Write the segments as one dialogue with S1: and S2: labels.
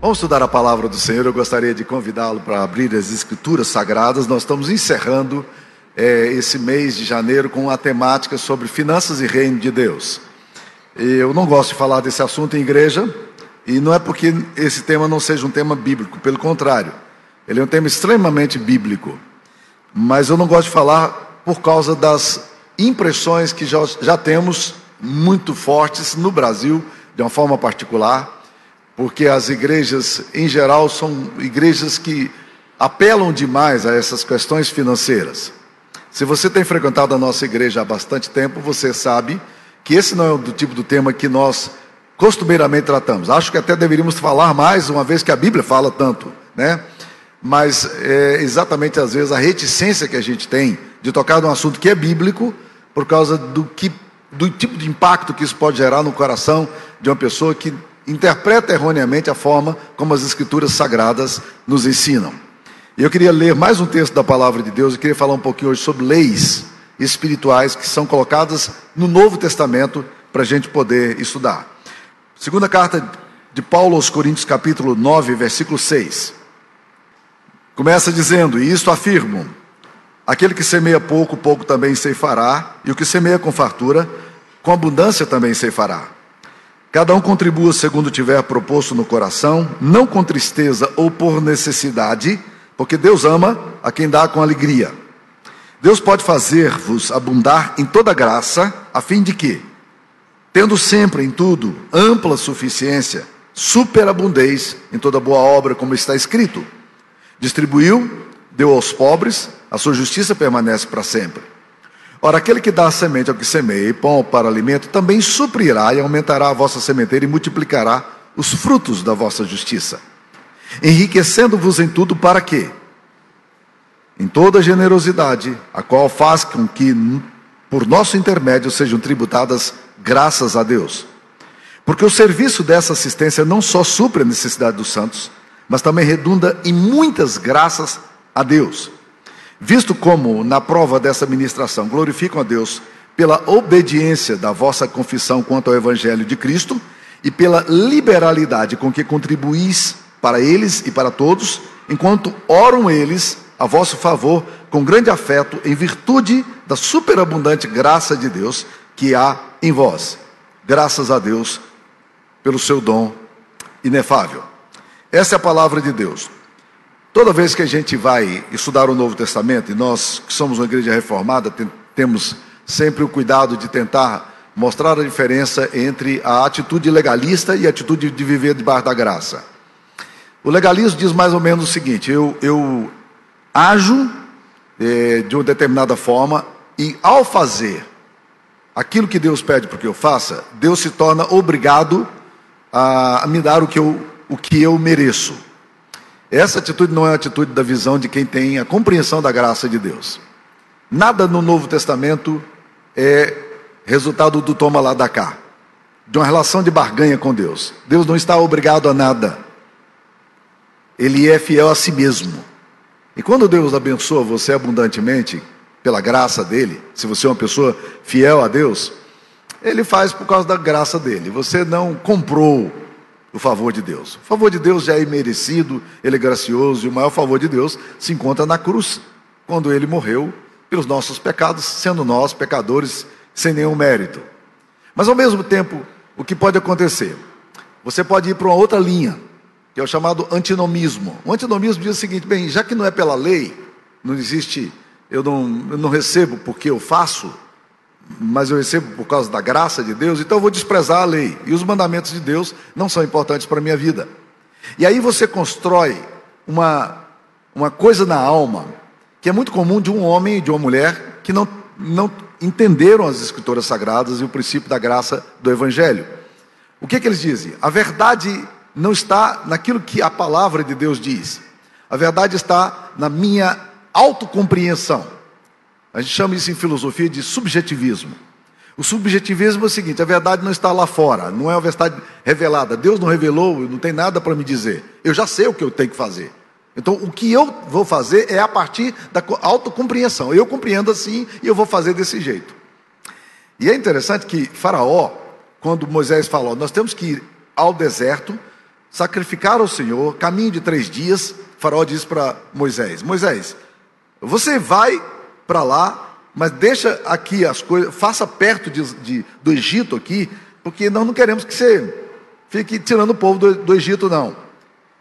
S1: Vamos estudar a palavra do Senhor. Eu gostaria de convidá-lo para abrir as Escrituras Sagradas. Nós estamos encerrando é, esse mês de janeiro com uma temática sobre finanças e reino de Deus. Eu não gosto de falar desse assunto em igreja, e não é porque esse tema não seja um tema bíblico, pelo contrário, ele é um tema extremamente bíblico. Mas eu não gosto de falar por causa das impressões que já, já temos muito fortes no Brasil, de uma forma particular porque as igrejas, em geral, são igrejas que apelam demais a essas questões financeiras. Se você tem frequentado a nossa igreja há bastante tempo, você sabe que esse não é do tipo do tema que nós costumeiramente tratamos. Acho que até deveríamos falar mais, uma vez que a Bíblia fala tanto, né? Mas é exatamente às vezes a reticência que a gente tem de tocar num assunto que é bíblico, por causa do, que, do tipo de impacto que isso pode gerar no coração de uma pessoa que interpreta erroneamente a forma como as escrituras sagradas nos ensinam. Eu queria ler mais um texto da palavra de Deus e queria falar um pouquinho hoje sobre leis espirituais que são colocadas no Novo Testamento para a gente poder estudar. Segunda carta de Paulo aos Coríntios, capítulo 9, versículo 6. Começa dizendo: E isto afirmo: aquele que semeia pouco, pouco também ceifará, e o que semeia com fartura, com abundância também ceifará. Cada um contribua segundo tiver proposto no coração, não com tristeza ou por necessidade, porque Deus ama a quem dá com alegria. Deus pode fazer-vos abundar em toda graça, a fim de que, tendo sempre em tudo ampla suficiência, superabundez em toda boa obra, como está escrito. Distribuiu, deu aos pobres, a sua justiça permanece para sempre. Ora, aquele que dá a semente ao que semeia e pão para alimento, também suprirá e aumentará a vossa sementeira e multiplicará os frutos da vossa justiça, enriquecendo-vos em tudo para quê? Em toda generosidade, a qual faz com que, por nosso intermédio, sejam tributadas graças a Deus. Porque o serviço dessa assistência não só supre a necessidade dos santos, mas também redunda em muitas graças a Deus Visto como, na prova dessa ministração, glorificam a Deus pela obediência da vossa confissão quanto ao Evangelho de Cristo e pela liberalidade com que contribuís para eles e para todos, enquanto oram eles a vosso favor com grande afeto, em virtude da superabundante graça de Deus que há em vós. Graças a Deus pelo seu dom inefável. Essa é a palavra de Deus. Toda vez que a gente vai estudar o Novo Testamento, e nós que somos uma igreja reformada, temos sempre o cuidado de tentar mostrar a diferença entre a atitude legalista e a atitude de viver debaixo da graça. O legalismo diz mais ou menos o seguinte: eu, eu ajo é, de uma determinada forma, e ao fazer aquilo que Deus pede para que eu faça, Deus se torna obrigado a, me dar o que eu, o que eu mereço. Essa atitude não é a atitude da visão de quem tem a compreensão da graça de Deus. Nada no Novo Testamento é resultado do toma lá da cá, de uma relação de barganha com Deus. Deus não está obrigado a nada. Ele é fiel a si mesmo. E quando Deus abençoa você abundantemente, pela graça dele, se você é uma pessoa fiel a Deus, ele faz por causa da graça dele. Você não comprou o favor de Deus. O favor de Deus já é imerecido, ele é gracioso, e o maior favor de Deus se encontra na cruz, quando ele morreu pelos nossos pecados, sendo nós pecadores sem nenhum mérito. Mas ao mesmo tempo, o que pode acontecer? Você pode ir para uma outra linha, que é o chamado antinomismo. O antinomismo diz o seguinte: bem, já que não é pela lei, não existe, eu não, eu não recebo porque eu faço, mas eu recebo por causa da graça de Deus, então eu vou desprezar a lei. E os mandamentos de Deus não são importantes para a minha vida. E aí você constrói uma, uma coisa na alma, que é muito comum de um homem e de uma mulher que não, não entenderam as escrituras sagradas e o princípio da graça do Evangelho. O que, que eles dizem? A verdade não está naquilo que a palavra de Deus diz. A verdade está na minha autocompreensão. A gente chama isso em filosofia de subjetivismo. O subjetivismo é o seguinte: a verdade não está lá fora, não é uma verdade revelada. Deus não revelou, não tem nada para me dizer. Eu já sei o que eu tenho que fazer. Então, o que eu vou fazer é a partir da autocompreensão. Eu compreendo assim e eu vou fazer desse jeito. E é interessante que Faraó, quando Moisés falou, nós temos que ir ao deserto sacrificar ao Senhor, caminho de três dias. Faraó diz para Moisés: Moisés, você vai para lá, mas deixa aqui as coisas, faça perto de, de, do Egito aqui, porque nós não queremos que você fique tirando o povo do, do Egito, não.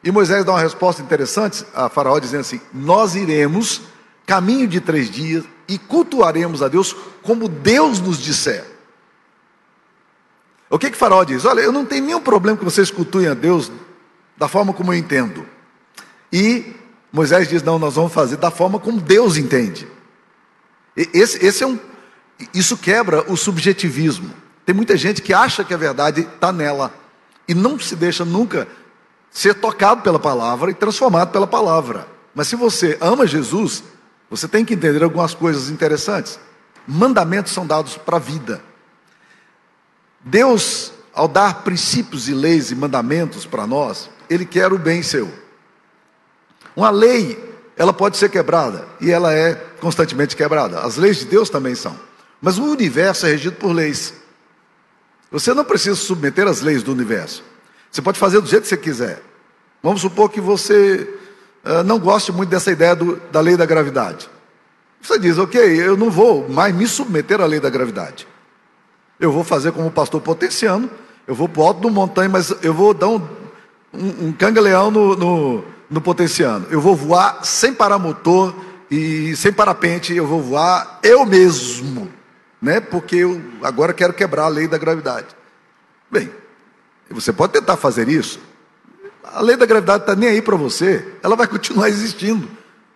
S1: E Moisés dá uma resposta interessante a Faraó, dizendo assim: Nós iremos caminho de três dias e cultuaremos a Deus como Deus nos disser. O que que Faraó diz? Olha, eu não tenho nenhum problema que vocês cultuem a Deus da forma como eu entendo. E Moisés diz: Não, nós vamos fazer da forma como Deus entende. Esse, esse é um, isso quebra o subjetivismo. Tem muita gente que acha que a verdade está nela e não se deixa nunca ser tocado pela palavra e transformado pela palavra. Mas se você ama Jesus, você tem que entender algumas coisas interessantes. Mandamentos são dados para a vida. Deus, ao dar princípios e leis e mandamentos para nós, Ele quer o bem seu. Uma lei, ela pode ser quebrada, e ela é constantemente quebrada. As leis de Deus também são. Mas o universo é regido por leis. Você não precisa submeter às leis do universo. Você pode fazer do jeito que você quiser. Vamos supor que você uh, não goste muito dessa ideia do, da lei da gravidade. Você diz, ok, eu não vou mais me submeter à lei da gravidade. Eu vou fazer como o pastor potenciano, eu vou para o alto do montanha, mas eu vou dar um, um, um no, no, no potenciano. Eu vou voar sem paramotor e sem parapente, eu vou voar eu mesmo, né? Porque eu agora quero quebrar a lei da gravidade. Bem, você pode tentar fazer isso. A lei da gravidade está nem aí para você, ela vai continuar existindo.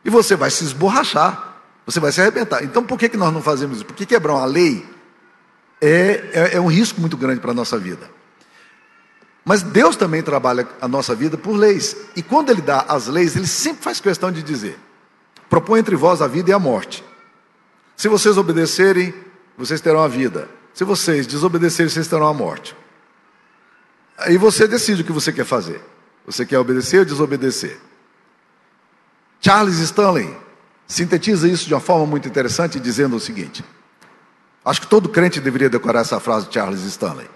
S1: E você vai se esborrachar, você vai se arrebentar. Então por que, que nós não fazemos isso? Porque quebrar uma lei é, é, é um risco muito grande para a nossa vida. Mas Deus também trabalha a nossa vida por leis. E quando Ele dá as leis, Ele sempre faz questão de dizer: propõe entre vós a vida e a morte. Se vocês obedecerem, vocês terão a vida. Se vocês desobedecerem, vocês terão a morte. Aí você decide o que você quer fazer. Você quer obedecer ou desobedecer? Charles Stanley sintetiza isso de uma forma muito interessante, dizendo o seguinte: acho que todo crente deveria decorar essa frase de Charles Stanley.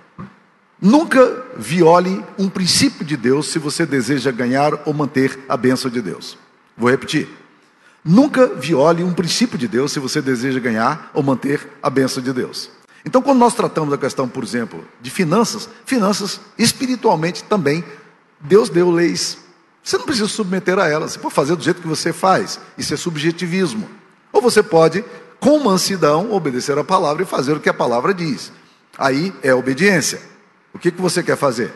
S1: Nunca viole um princípio de Deus se você deseja ganhar ou manter a bênção de Deus. Vou repetir. Nunca viole um princípio de Deus se você deseja ganhar ou manter a bênção de Deus. Então, quando nós tratamos da questão, por exemplo, de finanças, finanças espiritualmente também, Deus deu leis. Você não precisa submeter a elas, você pode fazer do jeito que você faz, isso é subjetivismo. Ou você pode, com mansidão, obedecer a palavra e fazer o que a palavra diz. Aí é obediência. O que, que você quer fazer?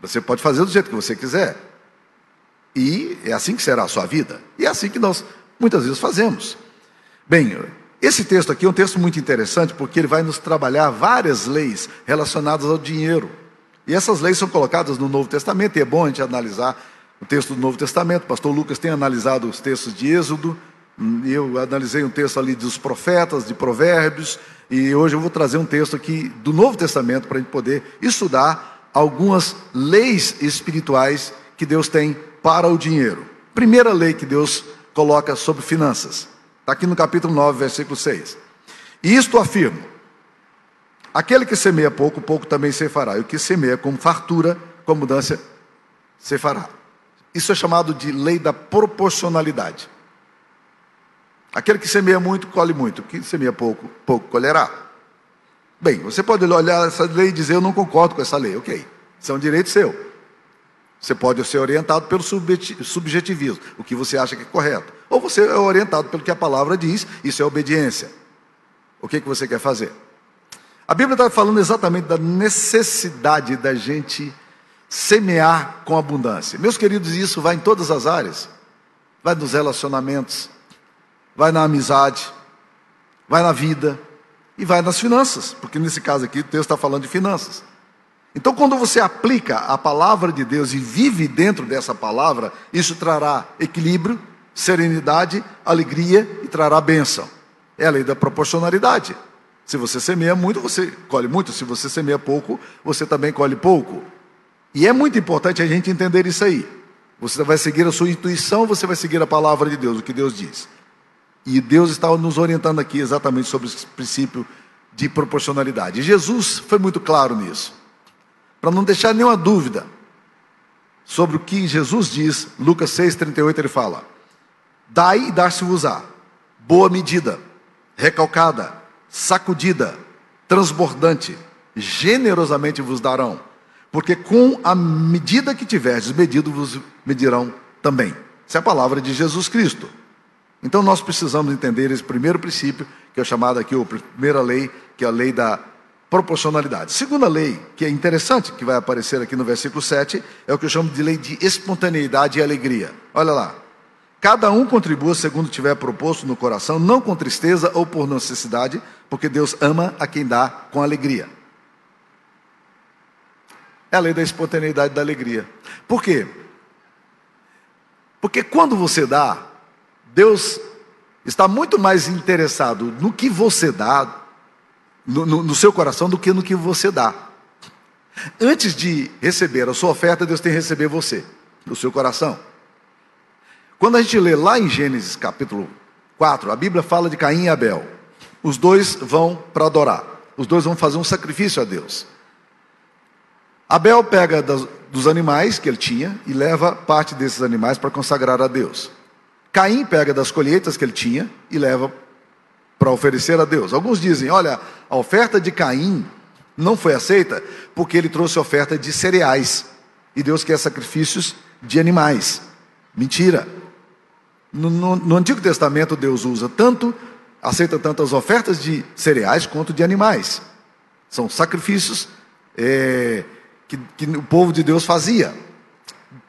S1: Você pode fazer do jeito que você quiser. E é assim que será a sua vida. E é assim que nós muitas vezes fazemos. Bem, esse texto aqui é um texto muito interessante porque ele vai nos trabalhar várias leis relacionadas ao dinheiro. E essas leis são colocadas no Novo Testamento, e é bom a gente analisar o texto do Novo Testamento. O pastor Lucas tem analisado os textos de Êxodo, eu analisei um texto ali dos profetas, de Provérbios, e hoje eu vou trazer um texto aqui do Novo Testamento para a gente poder estudar algumas leis espirituais que Deus tem para o dinheiro. Primeira lei que Deus coloca sobre finanças. Está aqui no capítulo 9, versículo 6. E isto afirmo: aquele que semeia pouco, pouco também se fará. E o que semeia com fartura, com abundância, se fará. Isso é chamado de lei da proporcionalidade. Aquele que semeia muito, colhe muito. O que semeia pouco, pouco colherá. Bem, você pode olhar essa lei e dizer: Eu não concordo com essa lei. Ok, isso é um direito seu. Você pode ser orientado pelo subjetivismo, o que você acha que é correto. Ou você é orientado pelo que a palavra diz, isso é obediência. O que, que você quer fazer? A Bíblia está falando exatamente da necessidade da gente semear com abundância. Meus queridos, isso vai em todas as áreas. Vai nos relacionamentos, vai na amizade, vai na vida e vai nas finanças, porque nesse caso aqui o texto está falando de finanças. Então, quando você aplica a palavra de Deus e vive dentro dessa palavra, isso trará equilíbrio, serenidade, alegria e trará bênção. É a lei da proporcionalidade. Se você semeia muito, você colhe muito. Se você semeia pouco, você também colhe pouco. E é muito importante a gente entender isso aí. Você vai seguir a sua intuição, você vai seguir a palavra de Deus, o que Deus diz. E Deus está nos orientando aqui exatamente sobre esse princípio de proporcionalidade. E Jesus foi muito claro nisso para não deixar nenhuma dúvida. sobre o que Jesus diz, Lucas 6,38, ele fala: Dai e dar-se-vos-á, boa medida, recalcada, sacudida, transbordante, generosamente vos darão, porque com a medida que tiverdes medido, vos medirão também. Essa é a palavra de Jesus Cristo. Então nós precisamos entender esse primeiro princípio, que é chamado aqui a primeira lei, que é a lei da proporcionalidade. Segunda lei, que é interessante, que vai aparecer aqui no versículo 7, é o que eu chamo de lei de espontaneidade e alegria. Olha lá. Cada um contribua segundo tiver proposto no coração, não com tristeza ou por necessidade, porque Deus ama a quem dá com alegria. É a lei da espontaneidade e da alegria. Por quê? Porque quando você dá, Deus está muito mais interessado no que você dá, no, no, seu coração, do que no que você dá. Antes de receber a sua oferta, Deus tem que receber você, no seu coração. Quando a gente lê lá em Gênesis capítulo 4, a Bíblia fala de Caim e Abel. Os dois vão para adorar, os dois vão fazer um sacrifício a Deus. Abel pega dos animais que ele tinha e leva parte desses animais para consagrar a Deus. Caim pega das colheitas que ele tinha e leva para oferecer a Deus. Alguns dizem: olha, a oferta de Caim não foi aceita porque ele trouxe oferta de cereais e Deus quer sacrifícios de animais. Mentira. No, no, no, Antigo Testamento, Deus usa tanto, aceita tanto as ofertas de cereais quanto de animais. São sacrifícios é, que, que o povo de Deus fazia.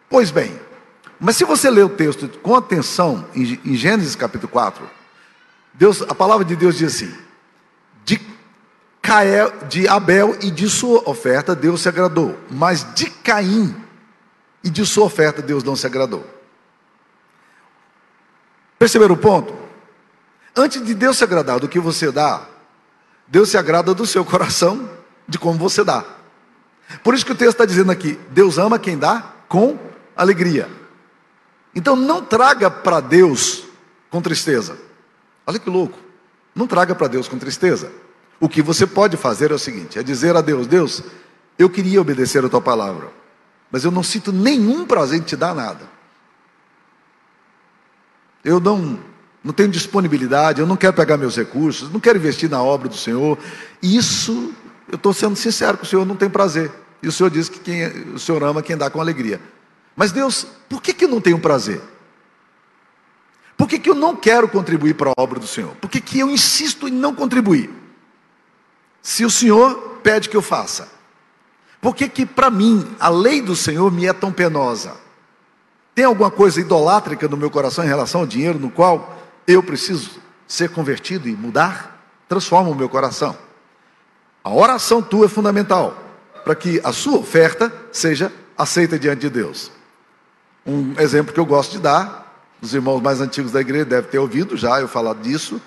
S1: Pois bem, mas se você ler o texto com atenção, em, Gênesis capítulo 4, Deus, a palavra de Deus diz assim: de, Cael, de Abel e de sua oferta Deus se agradou, mas de Caim e de sua oferta Deus não se agradou. Perceberam o ponto? Antes de Deus se agradar do que você dá, Deus se agrada do seu coração, de como você dá. Por isso que o texto está dizendo aqui: Deus ama quem dá com alegria. Então não traga para Deus com tristeza. Olha que louco. Não traga para Deus com tristeza. O que você pode fazer é o seguinte: é dizer a Deus, Deus, eu queria obedecer a tua palavra, mas eu não sinto nenhum prazer em te dar nada. Eu não, não tenho disponibilidade, eu não quero pegar meus recursos, não quero investir na obra do Senhor. Isso, eu estou sendo sincero com o Senhor, não tem prazer. E o Senhor diz que quem, o Senhor ama quem dá com alegria. Mas Deus, por que, que eu não tenho prazer? Por que, que eu não quero contribuir para a obra do Senhor? Por que, que eu insisto em não contribuir? Se o Senhor pede que eu faça. Por que, que para mim a lei do Senhor me é tão penosa? Tem alguma coisa idolátrica no meu coração em relação ao dinheiro no qual eu preciso ser convertido e mudar? Transforma o meu coração. A oração tua é fundamental para que a sua oferta seja aceita diante de Deus. Um exemplo que eu gosto de dar, os irmãos mais antigos da igreja devem ter ouvido já eu falar disso,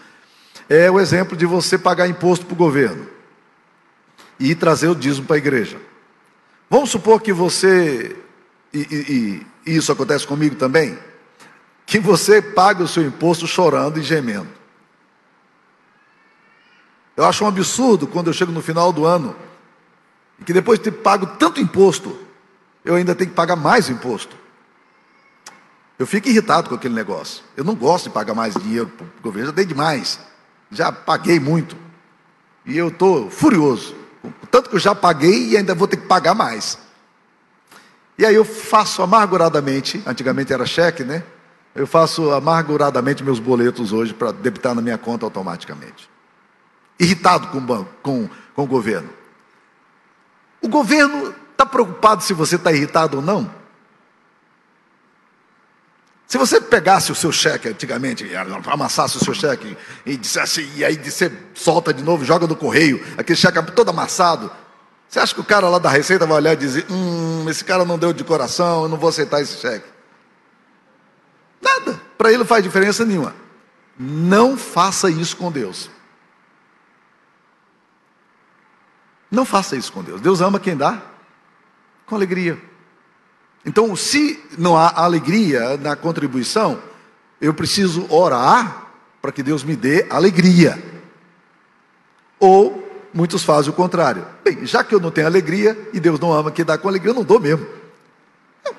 S1: é o exemplo de você pagar imposto para o governo e trazer o dízimo para a igreja. Vamos supor que você, e, e, e isso acontece comigo também, que você paga o seu imposto chorando e gemendo. Eu acho um absurdo quando eu chego no final do ano, que depois de ter pago tanto imposto, eu ainda tenho que pagar mais imposto. Eu fico irritado com aquele negócio. Eu não gosto de pagar mais dinheiro para o governo, já dei demais. Já paguei muito. E eu estou furioso. Tanto que eu já paguei e ainda vou ter que pagar mais. E aí eu faço amarguradamente, antigamente era cheque, né? Eu faço amarguradamente meus boletos hoje para debitar na minha conta automaticamente. Irritado com o banco, com, com o governo. O governo está preocupado se você está irritado ou não? Se você pegasse o seu cheque antigamente, amassasse o seu cheque e dissesse, e aí você solta de novo, joga no correio, aquele cheque todo amassado, você acha que o cara lá da Receita vai olhar e dizer, hum, esse cara não deu de coração, eu não vou aceitar esse cheque? Nada, para ele não faz diferença nenhuma. Não faça isso com Deus. Não faça isso com Deus. Deus ama quem dá com alegria. Então, se não há alegria na contribuição, eu preciso orar para que Deus me dê alegria. Ou muitos fazem o contrário. Bem, já que eu não tenho alegria e Deus não ama quem dá com alegria, eu não dou mesmo.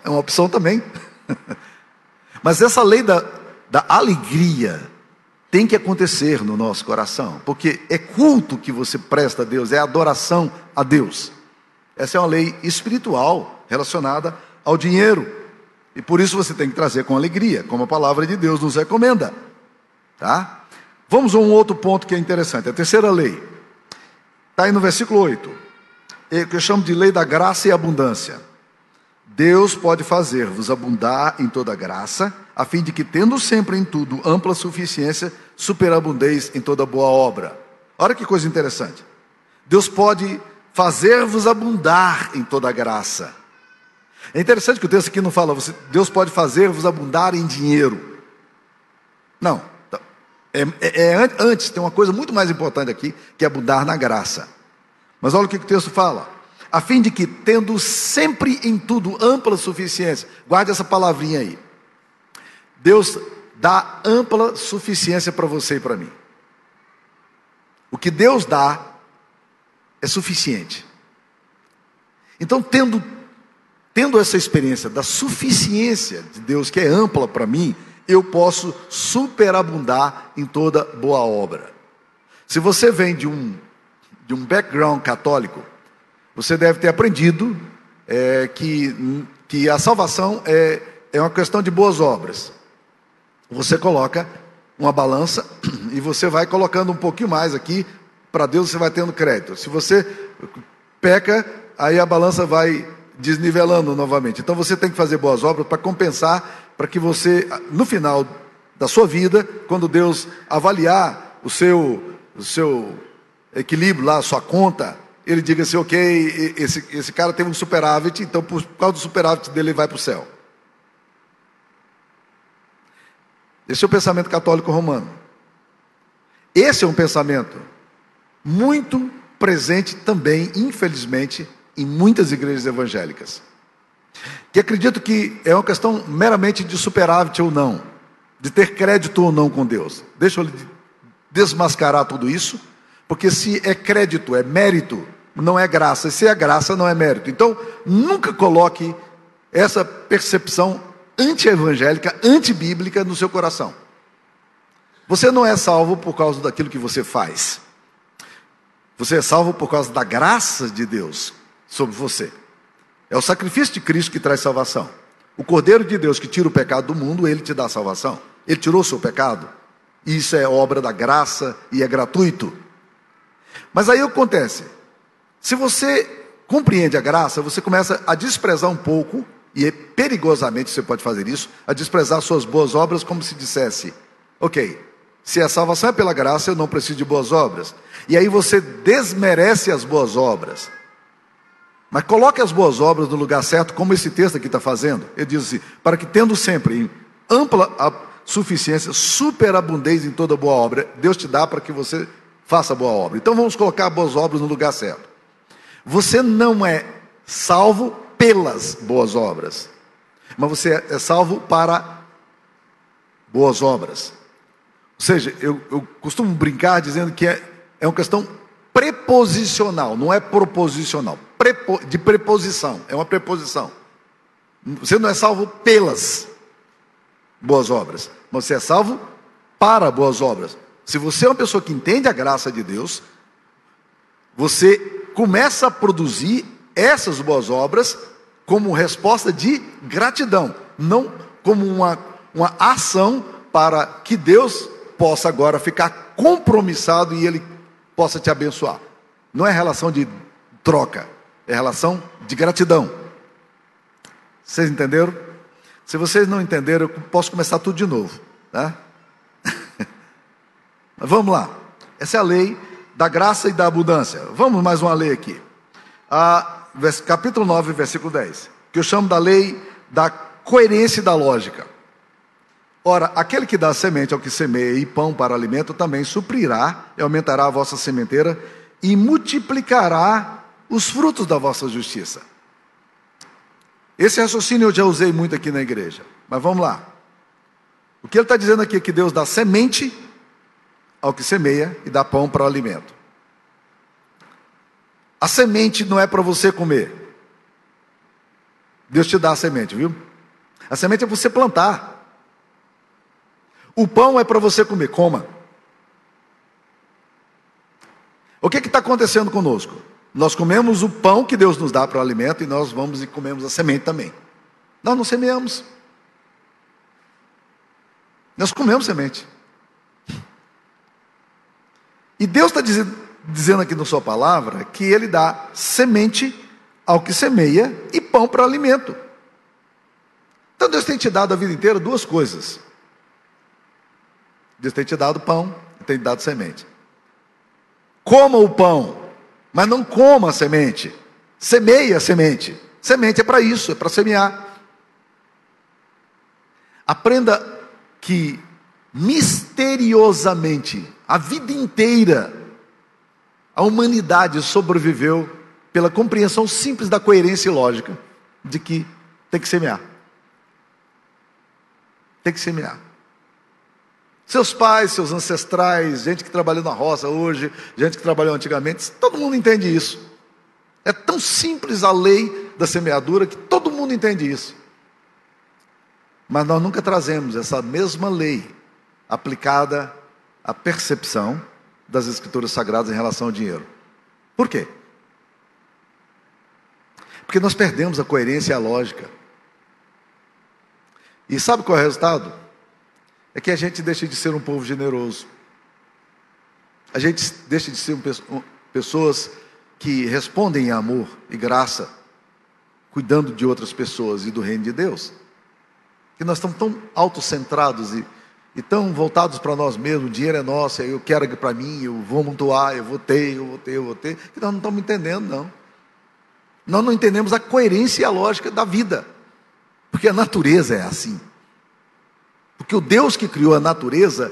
S1: É uma opção também. Mas essa lei da, da alegria tem que acontecer no nosso coração, porque é culto que você presta a Deus, é adoração a Deus. Essa é uma lei espiritual relacionada ao dinheiro. E por isso você tem que trazer com alegria, como a palavra de Deus nos recomenda. Tá? Vamos a um outro ponto que é interessante. A terceira lei. Está aí no versículo 8. É que eu chamo de lei da graça e abundância. Deus pode fazer-vos abundar em toda graça, a fim de que, tendo sempre em tudo ampla suficiência, superabundeis em toda boa obra. Olha que coisa interessante. Deus pode fazer-vos abundar em toda graça. É interessante que o texto aqui não fala, Deus pode fazer-vos abundar em dinheiro. Não. É, é, é, antes, tem uma coisa muito mais importante aqui, que é abundar na graça. Mas olha o que o texto fala a fim de que, tendo sempre em tudo ampla suficiência, guarde essa palavrinha aí. Deus dá ampla suficiência para você e para mim. O que Deus dá é suficiente. Então, tendo, tendo essa experiência da suficiência de Deus, que é ampla para mim, eu posso superabundar em toda boa obra. Se você vem de um, de um background católico, você deve ter aprendido é, que, que a salvação é, é uma questão de boas obras. Você coloca uma balança e você vai colocando um pouquinho mais aqui, para Deus você vai tendo crédito. Se você peca, aí a balança vai desnivelando novamente. Então você tem que fazer boas obras para compensar, para que você, no final da sua vida, quando Deus avaliar o seu, o seu equilíbrio lá, a sua conta, ele diga assim, ok, esse, esse cara teve um superávit, então por causa do superávit dele ele vai para o céu. Esse é o pensamento católico romano. Esse é um pensamento muito presente também, infelizmente, em muitas igrejas evangélicas. Que acredito que é uma questão meramente de superávit ou não, de ter crédito ou não com Deus. Deixa eu desmascarar tudo isso, porque se é crédito, é mérito, não é graça. Se é graça, não é mérito. Então, nunca coloque essa percepção anti-evangélica, anti-bíblica no seu coração. Você não é salvo por causa daquilo que você faz. Você é salvo por causa da graça de Deus sobre você. É o sacrifício de Cristo que traz salvação. O Cordeiro de Deus que tira o pecado do mundo, ele te dá salvação. Ele tirou o seu pecado. Isso é obra da graça e é gratuito. Mas aí acontece, se você compreende a graça, você começa a desprezar um pouco, e é perigosamente você pode fazer isso, a desprezar suas boas obras, como se dissesse: ok, se a salvação é pela graça, eu não preciso de boas obras. E aí você desmerece as boas obras. Mas coloque as boas obras no lugar certo, como esse texto aqui está fazendo. Ele diz assim: para que tendo sempre em ampla suficiência, superabundez em toda boa obra, Deus te dá para que você faça boa obra. Então vamos colocar boas obras no lugar certo. Você não é salvo pelas boas obras, mas você é salvo para boas obras. Ou seja, eu, eu costumo brincar dizendo que é, é uma questão preposicional, não é proposicional, de preposição, é uma preposição. Você não é salvo pelas boas obras, mas você é salvo para boas obras. Se você é uma pessoa que entende a graça de Deus, você começa a produzir essas boas obras como resposta de gratidão, não como uma, uma ação para que Deus possa agora ficar compromissado e Ele possa te abençoar. Não é relação de troca, é relação de gratidão. Vocês entenderam? Se vocês não entenderam, eu posso começar tudo de novo. Tá? Vamos lá. Essa é a lei da graça e da abundância. Vamos mais uma lei aqui. Capítulo 9, versículo 10. Que eu chamo da lei da coerência e da lógica. Ora, aquele que dá semente ao que semeia e pão para alimento também suprirá e aumentará a vossa sementeira e multiplicará os frutos da vossa justiça. Esse raciocínio eu já usei muito aqui na igreja, mas vamos lá. O que ele está dizendo aqui é que Deus dá semente ao que semeia e dá pão para o alimento. A semente não é para você comer. Deus te dá a semente, viu? A semente é você plantar. O pão é para você comer, coma. O que está acontecendo conosco? Nós comemos o pão que Deus nos dá para o alimento e nós vamos e comemos a semente também. Nós não semeamos. Nós comemos semente. E Deus está dizendo, dizendo aqui na sua palavra que Ele dá semente ao que semeia e pão para alimento. Então Deus tem te dado a vida inteira duas coisas. Deus tem te dado pão e tem te dado semente. Coma o pão, mas não coma a semente. Semeia a semente. Semente é para isso, é para semear. Aprenda que misteriosamente, a vida inteira, a humanidade sobreviveu pela compreensão simples da coerência e lógica de que tem que semear. Tem que semear. Seus pais, seus ancestrais, gente que trabalhou na roça hoje, gente que trabalhou antigamente, todo mundo entende isso. É tão simples a lei da semeadura que todo mundo entende isso. Mas nós nunca trazemos essa mesma lei aplicada à percepção das escrituras sagradas em relação ao dinheiro. Por quê? Porque nós perdemos a coerência e a lógica. E sabe qual é o resultado? É que a gente deixa de ser um povo generoso. A gente deixa de ser um, pessoas que respondem em amor e graça, cuidando de outras pessoas e do reino de Deus. Que nós estamos tão autocentrados e, e tão voltados para nós mesmos, o dinheiro é nosso, eu quero para mim, eu vou montuar, eu vou ter, eu vou ter, eu vou ter, que nós não estamos entendendo, não. Nós não entendemos a coerência e a lógica da vida, porque a natureza é assim. Porque o Deus que criou a natureza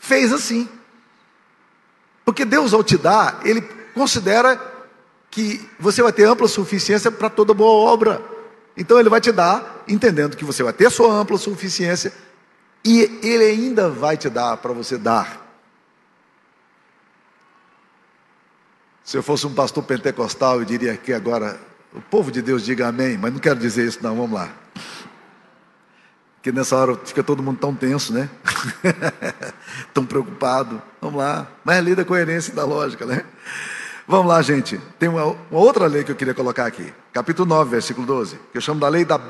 S1: fez assim. Porque Deus, ao te dar, Ele considera que você vai ter ampla suficiência para toda boa obra. Então Ele vai te dar, entendendo que você vai ter sua ampla suficiência, e Ele ainda vai te dar para você dar. Se eu fosse um pastor pentecostal, eu diria que agora o povo de Deus diga amém, mas não quero dizer isso, não, vamos lá. Porque nessa hora fica todo mundo tão tenso, né? tão preocupado. Vamos lá. Mas é lei da coerência e da lógica, né? Vamos lá, gente. Tem uma, uma, outra lei que eu queria colocar aqui. Capítulo 9, versículo 12. Que eu chamo da lei da,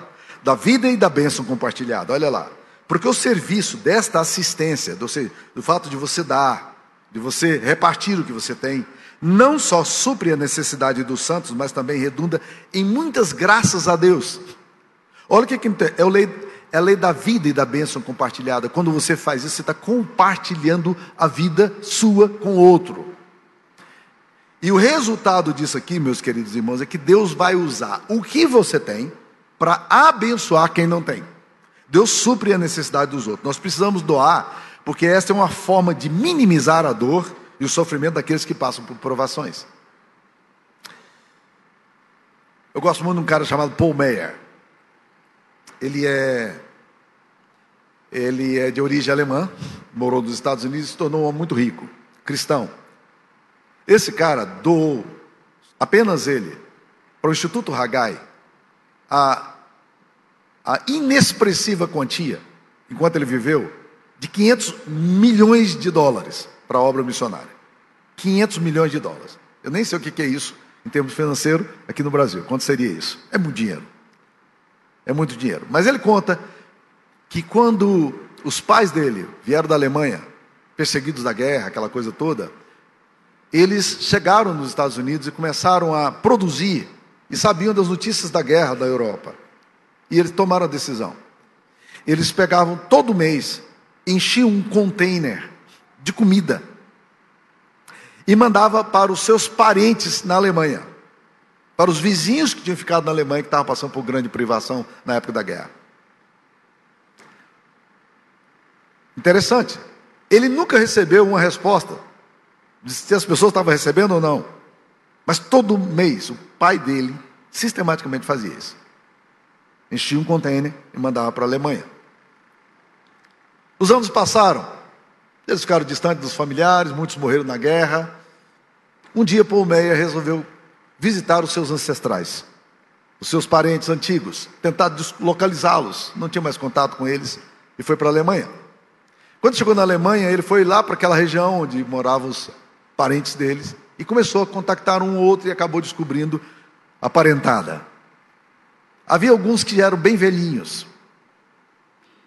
S1: da vida e da bênção compartilhada. Olha lá. Porque o serviço desta assistência, do, do fato de você dar, de você repartir o que você tem, não só supre a necessidade dos santos, mas também redunda em muitas graças a Deus. Olha o que, que é a lei é a lei da vida e da bênção compartilhada. Quando você faz isso, você está compartilhando a vida sua com o outro. E o resultado disso aqui, meus queridos irmãos, é que Deus vai usar o que você tem para abençoar quem não tem. Deus supre a necessidade dos outros. Nós precisamos doar, porque essa é uma forma de minimizar a dor e o sofrimento daqueles que passam por provações. Eu gosto muito de um cara chamado Paul Meyer ele é ele é de origem alemã, morou nos Estados Unidos e se tornou muito rico, cristão. Esse cara doou, apenas ele, para o Instituto Haggai, a, a inexpressiva quantia, enquanto ele viveu, de 500 milhões de dólares para a obra missionária. 500 milhões de dólares. Eu nem sei o que é isso em termos financeiros aqui no Brasil. Quanto seria isso? É muito dinheiro. É muito dinheiro. Mas ele conta que quando os pais dele vieram da Alemanha, perseguidos da guerra, aquela coisa toda, eles chegaram nos Estados Unidos e começaram a produzir e sabiam das notícias da guerra da Europa. E eles tomaram a decisão. Eles pegavam todo mês, enchiam um container de comida e mandava para os seus parentes na Alemanha para os vizinhos que tinham ficado na Alemanha, que estavam passando por grande privação na época da guerra. Interessante. Ele nunca recebeu uma resposta de se as pessoas estavam recebendo ou não. Mas todo mês o pai dele sistematicamente fazia isso. Enchia um container e mandava para a Alemanha. Os anos passaram. Eles ficaram distantes dos familiares, muitos morreram na guerra. Um dia Paul Meyer resolveu visitar os seus ancestrais. os seus parentes antigos, tentar localizá-los, não tinha mais contato com eles e foi para a Alemanha. Quando chegou na Alemanha, ele foi lá para aquela região onde moravam os parentes deles e começou a contactar um ou outro e acabou descobrindo a parentada. Havia alguns que eram bem velhinhos.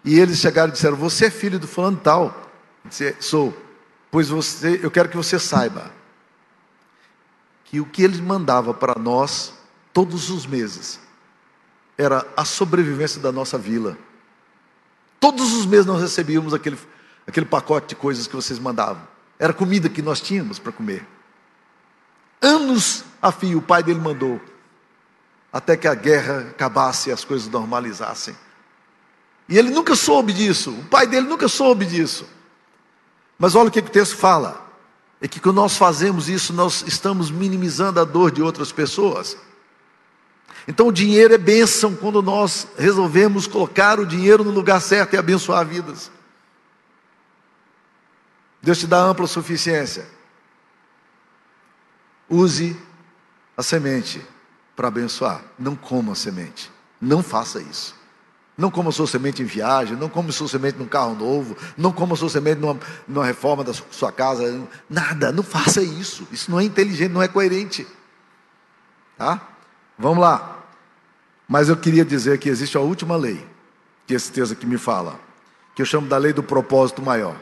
S1: E eles chegaram e disseram: Você é filho do fulano tal? Disse, Sou. Pois você, eu quero que você saiba que o que ele mandava para nós todos os meses era a sobrevivência da nossa vila. Todos os meses nós recebíamos aquele, aquele pacote de coisas que vocês mandavam. Era comida que nós tínhamos para comer. Anos a fio o pai dele mandou, até que a guerra acabasse e as coisas normalizassem. E ele nunca soube disso, o pai dele nunca soube disso. Mas olha o que o texto fala: é que quando nós fazemos isso, nós estamos minimizando a dor de outras pessoas. Então o dinheiro é bênção quando nós resolvemos colocar o dinheiro no lugar certo e abençoar vidas. Deus te dá ampla suficiência. Use a semente para abençoar. Não coma a semente. Não faça isso. Não coma sua semente em viagem, não coma sua semente num carro novo, não coma sua semente numa, numa reforma da sua casa. Nada, não faça isso. Isso não é inteligente, não é coerente. Tá? Vamos lá. Mas eu queria dizer que existe a última lei, que esse texto aqui me fala, que eu chamo da lei do propósito maior.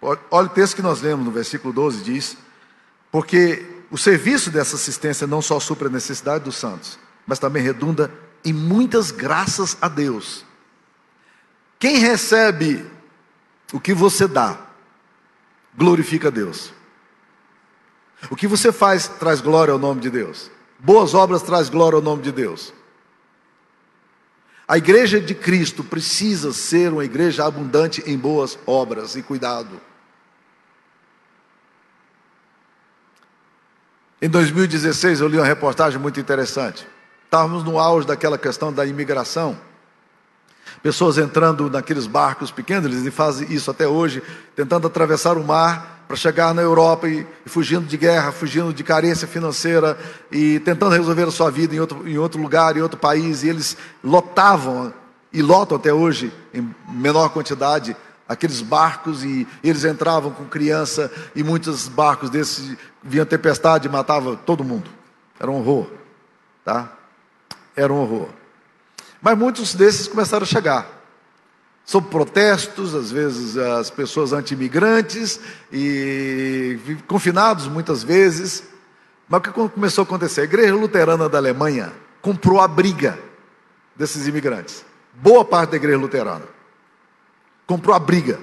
S1: Olha o texto que nós lemos no versículo 12: diz: Porque o serviço dessa assistência não só supra a necessidade dos santos, mas também redunda em muitas graças a Deus. Quem recebe o que você dá, glorifica a Deus. O que você faz traz glória ao nome de Deus. Boas obras traz glória ao nome de Deus. A igreja de Cristo precisa ser uma igreja abundante em boas obras e cuidado. Em 2016 eu li uma reportagem muito interessante. Estávamos no auge daquela questão da imigração. Pessoas entrando naqueles barcos pequenos, eles fazem isso até hoje, tentando atravessar o mar para chegar na Europa e, e, fugindo de guerra, fugindo de carência financeira e tentando resolver a sua vida em outro, em outro lugar, em outro país. E eles lotavam, e lotam até hoje, em menor quantidade, aqueles barcos e eles entravam com criança e muitos barcos desses vinha tempestade e matava todo mundo. Era um horror, tá? Era um horror. Mas muitos desses começaram a chegar sob protestos, às vezes as pessoas anti-imigrantes e confinados muitas vezes. Mas o que começou a acontecer? A igreja luterana da Alemanha comprou a briga desses imigrantes. Boa parte da igreja luterana comprou a briga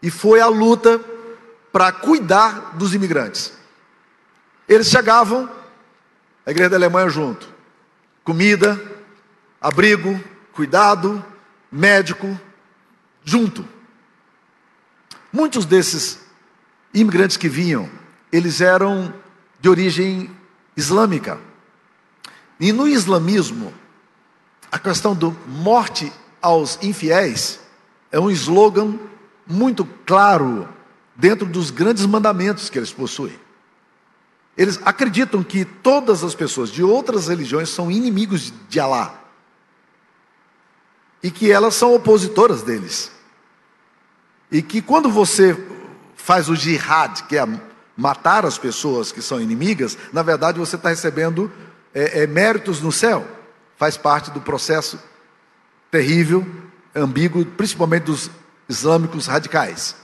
S1: e foi à luta para cuidar dos imigrantes. Eles chegavam, a igreja da Alemanha junto, comida, abrigo, cuidado, médico, junto. Muitos desses imigrantes que vinham, eles eram de origem islâmica. E no islamismo, a questão do morte aos infiéis é um slogan muito claro dentro dos grandes mandamentos que eles possuem. Eles acreditam que todas as pessoas de outras religiões são inimigos de Alá e que elas são opositoras deles. E que quando você faz o jihad, que é matar as pessoas que são inimigas, na verdade você está recebendo é, é, méritos no céu. Faz parte do processo terrível, ambíguo, principalmente dos islâmicos radicais.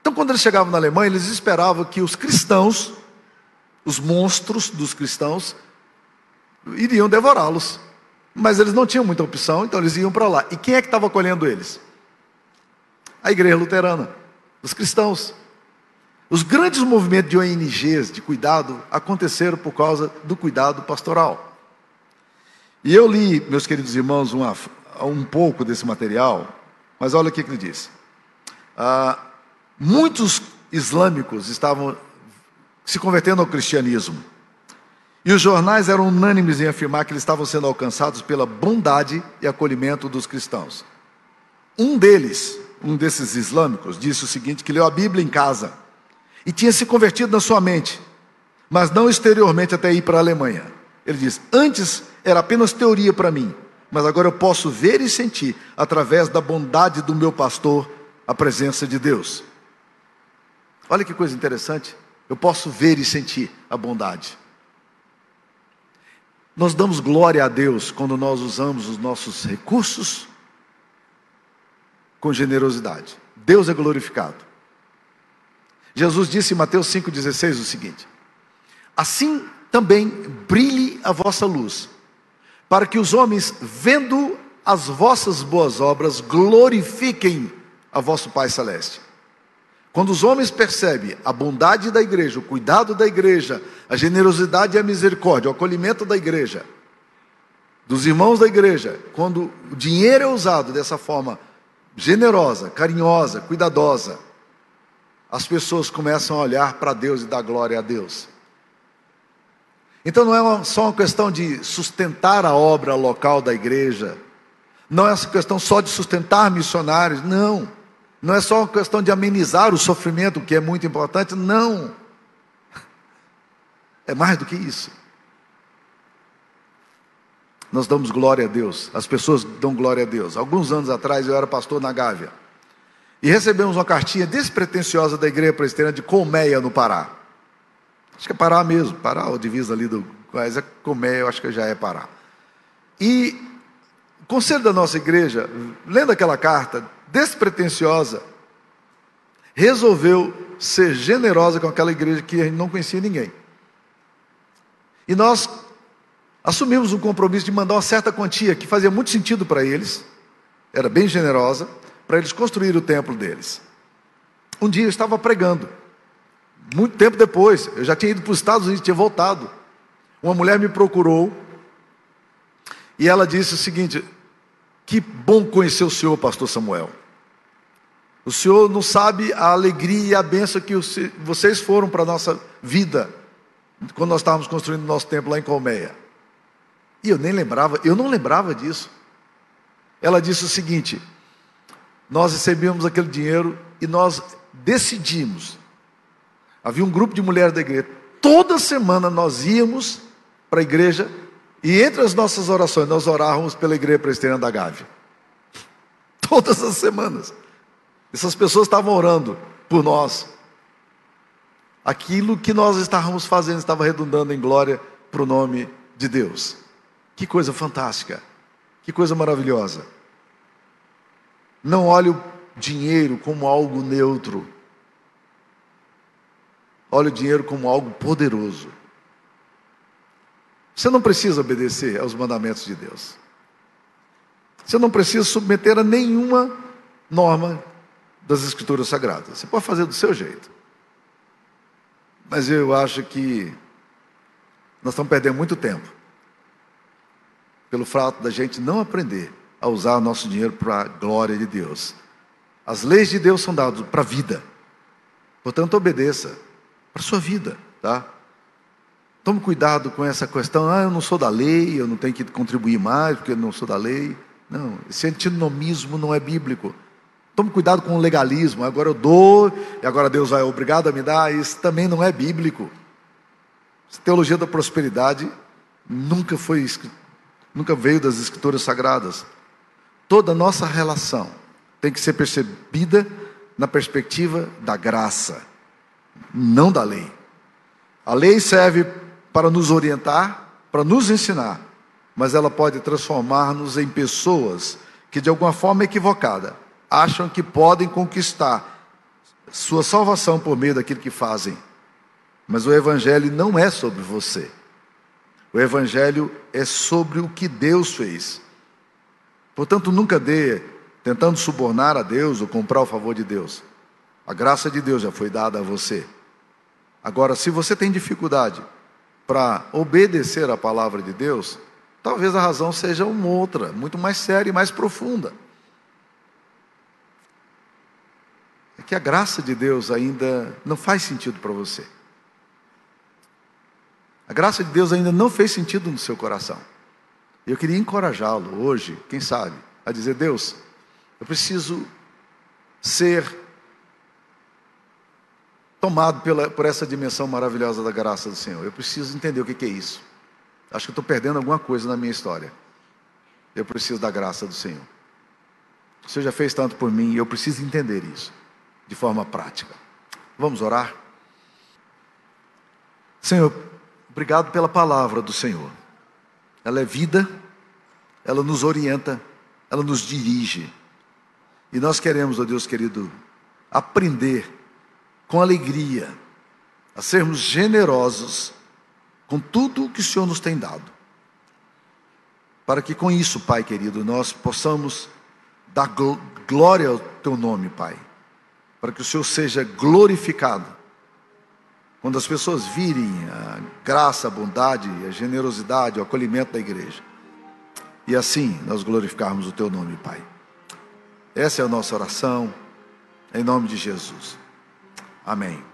S1: Então, quando eles chegavam na Alemanha, eles esperavam que os cristãos, os monstros dos cristãos, iriam devorá-los. Mas eles não tinham muita opção, então eles iam para lá. E quem é que estava acolhendo eles? a igreja luterana, os cristãos. Os grandes movimentos de ONGs de cuidado aconteceram por causa do cuidado pastoral. E eu li, meus queridos irmãos, uma, um pouco desse material, mas olha o que ele diz. Ah, muitos islâmicos estavam se convertendo ao cristianismo. E os jornais eram unânimes em afirmar que eles estavam sendo alcançados pela bondade e acolhimento dos cristãos. Um deles, um desses islâmicos, disse o seguinte: que leu a Bíblia em casa e tinha se convertido na sua mente, mas não exteriormente até ir para a Alemanha. Ele diz: Antes era apenas teoria para mim, mas agora eu posso ver e sentir, através da bondade do meu pastor, a presença de Deus. Olha que coisa interessante. Eu posso ver e sentir a bondade. Nós damos glória a Deus quando nós usamos os nossos recursos com generosidade. Deus é glorificado. Jesus disse em Mateus 5,16 o seguinte: Assim também brilhe a vossa luz, para que os homens, vendo as vossas boas obras, glorifiquem a vosso Pai Celeste. Quando os homens percebem a bondade da igreja, o cuidado da igreja, a generosidade e a misericórdia, o acolhimento da igreja, dos irmãos da igreja, quando o dinheiro é usado dessa forma generosa, carinhosa, cuidadosa, as pessoas começam a olhar para Deus e dar glória a Deus. Então não é só uma questão de sustentar a obra local da igreja, não é essa questão só de sustentar missionários, não. Não é só uma questão de amenizar o sofrimento, que é muito importante, não. É mais do que isso. Nós damos glória a Deus, as pessoas dão glória a Deus. Alguns anos atrás eu era pastor na Gávea e recebemos uma cartinha despretensiosa da igreja presbiteriana de Colmeia, no Pará. Acho que é Pará mesmo, Pará, o divisa ali do. Mas é Colmeia, eu acho que já é Pará. E o conselho da nossa igreja, lendo aquela carta, despretensiosa, resolveu ser generosa com aquela igreja que a gente não conhecia ninguém. E nós assumimos um compromisso de mandar uma certa quantia que fazia muito sentido para eles, era bem generosa, para eles construir o templo deles. Um dia eu estava pregando, muito tempo depois, eu já tinha ido para os Estados Unidos, tinha voltado. Uma mulher me procurou e ela disse o seguinte: que bom conhecer o senhor, pastor Samuel. O senhor não sabe a alegria e a benção que vocês foram para a nossa vida quando nós estávamos construindo o nosso templo lá em Colmeia. E eu nem lembrava, eu não lembrava disso. Ela disse o seguinte: nós recebemos aquele dinheiro e nós decidimos. Havia um grupo de mulheres da igreja. Toda semana nós íamos para a igreja e entre as nossas orações, nós orávamos pela igreja presbiteriana da Gávea. Todas as semanas. Essas pessoas estavam orando por nós. Aquilo que nós estávamos fazendo estava redundando em glória para o nome de Deus. Que coisa fantástica. Que coisa maravilhosa. Não olhe o dinheiro como algo neutro. Olhe o dinheiro como algo poderoso. Você não precisa obedecer aos mandamentos de Deus. Você não precisa submeter a nenhuma norma das Escrituras Sagradas. Você pode fazer do seu jeito. Mas eu acho que nós estamos perdendo muito tempo pelo fato da gente não aprender a usar nosso dinheiro para a glória de Deus. As leis de Deus são dadas para a vida. Portanto, obedeça para a sua vida, tá? Tome cuidado com essa questão, ah, eu não sou da lei, eu não tenho que contribuir mais porque eu não sou da lei. Não, esse antinomismo não é bíblico. Tome cuidado com o legalismo, agora eu dou, e agora Deus vai obrigado a me dar, isso também não é bíblico. Essa teologia da prosperidade nunca foi nunca veio das escrituras sagradas. Toda nossa relação tem que ser percebida na perspectiva da graça, não da lei. A lei serve para nos orientar, para nos ensinar, mas ela pode transformar-nos em pessoas que, de alguma forma equivocada, acham que podem conquistar sua salvação por meio daquilo que fazem. Mas o Evangelho não é sobre você. O Evangelho é sobre o que Deus fez. Portanto, nunca dê tentando subornar a Deus ou comprar o favor de Deus. A graça de Deus já foi dada a você. Agora, se você tem dificuldade para obedecer a palavra de Deus, talvez a razão seja uma outra, muito mais séria e mais profunda. É que a graça de Deus ainda não faz sentido para você. A graça de Deus ainda não fez sentido no seu coração. Eu queria encorajá-lo hoje, quem sabe, a dizer: Deus, eu preciso ser tomado pela, por essa dimensão maravilhosa da graça do Senhor. Eu preciso entender o que, que é isso. Acho que estou perdendo alguma coisa na minha história. Eu preciso da graça do Senhor. O Senhor já fez tanto por mim e eu preciso entender isso de forma prática. Vamos orar? Senhor, obrigado pela palavra do Senhor. Ela é vida, ela nos orienta, ela nos dirige. E nós queremos, ó Deus querido, aprender com alegria a sermos generosos com tudo o que o Senhor nos tem dado. Para que com isso, Pai querido, nós possamos dar glória ao Teu nome, Pai. Para que o Senhor seja glorificado. Quando as pessoas virem a graça, a bondade, a generosidade, o acolhimento da igreja. E assim nós glorificarmos o Teu nome, Pai. Essa é a nossa oração, em nome de Jesus. Amém.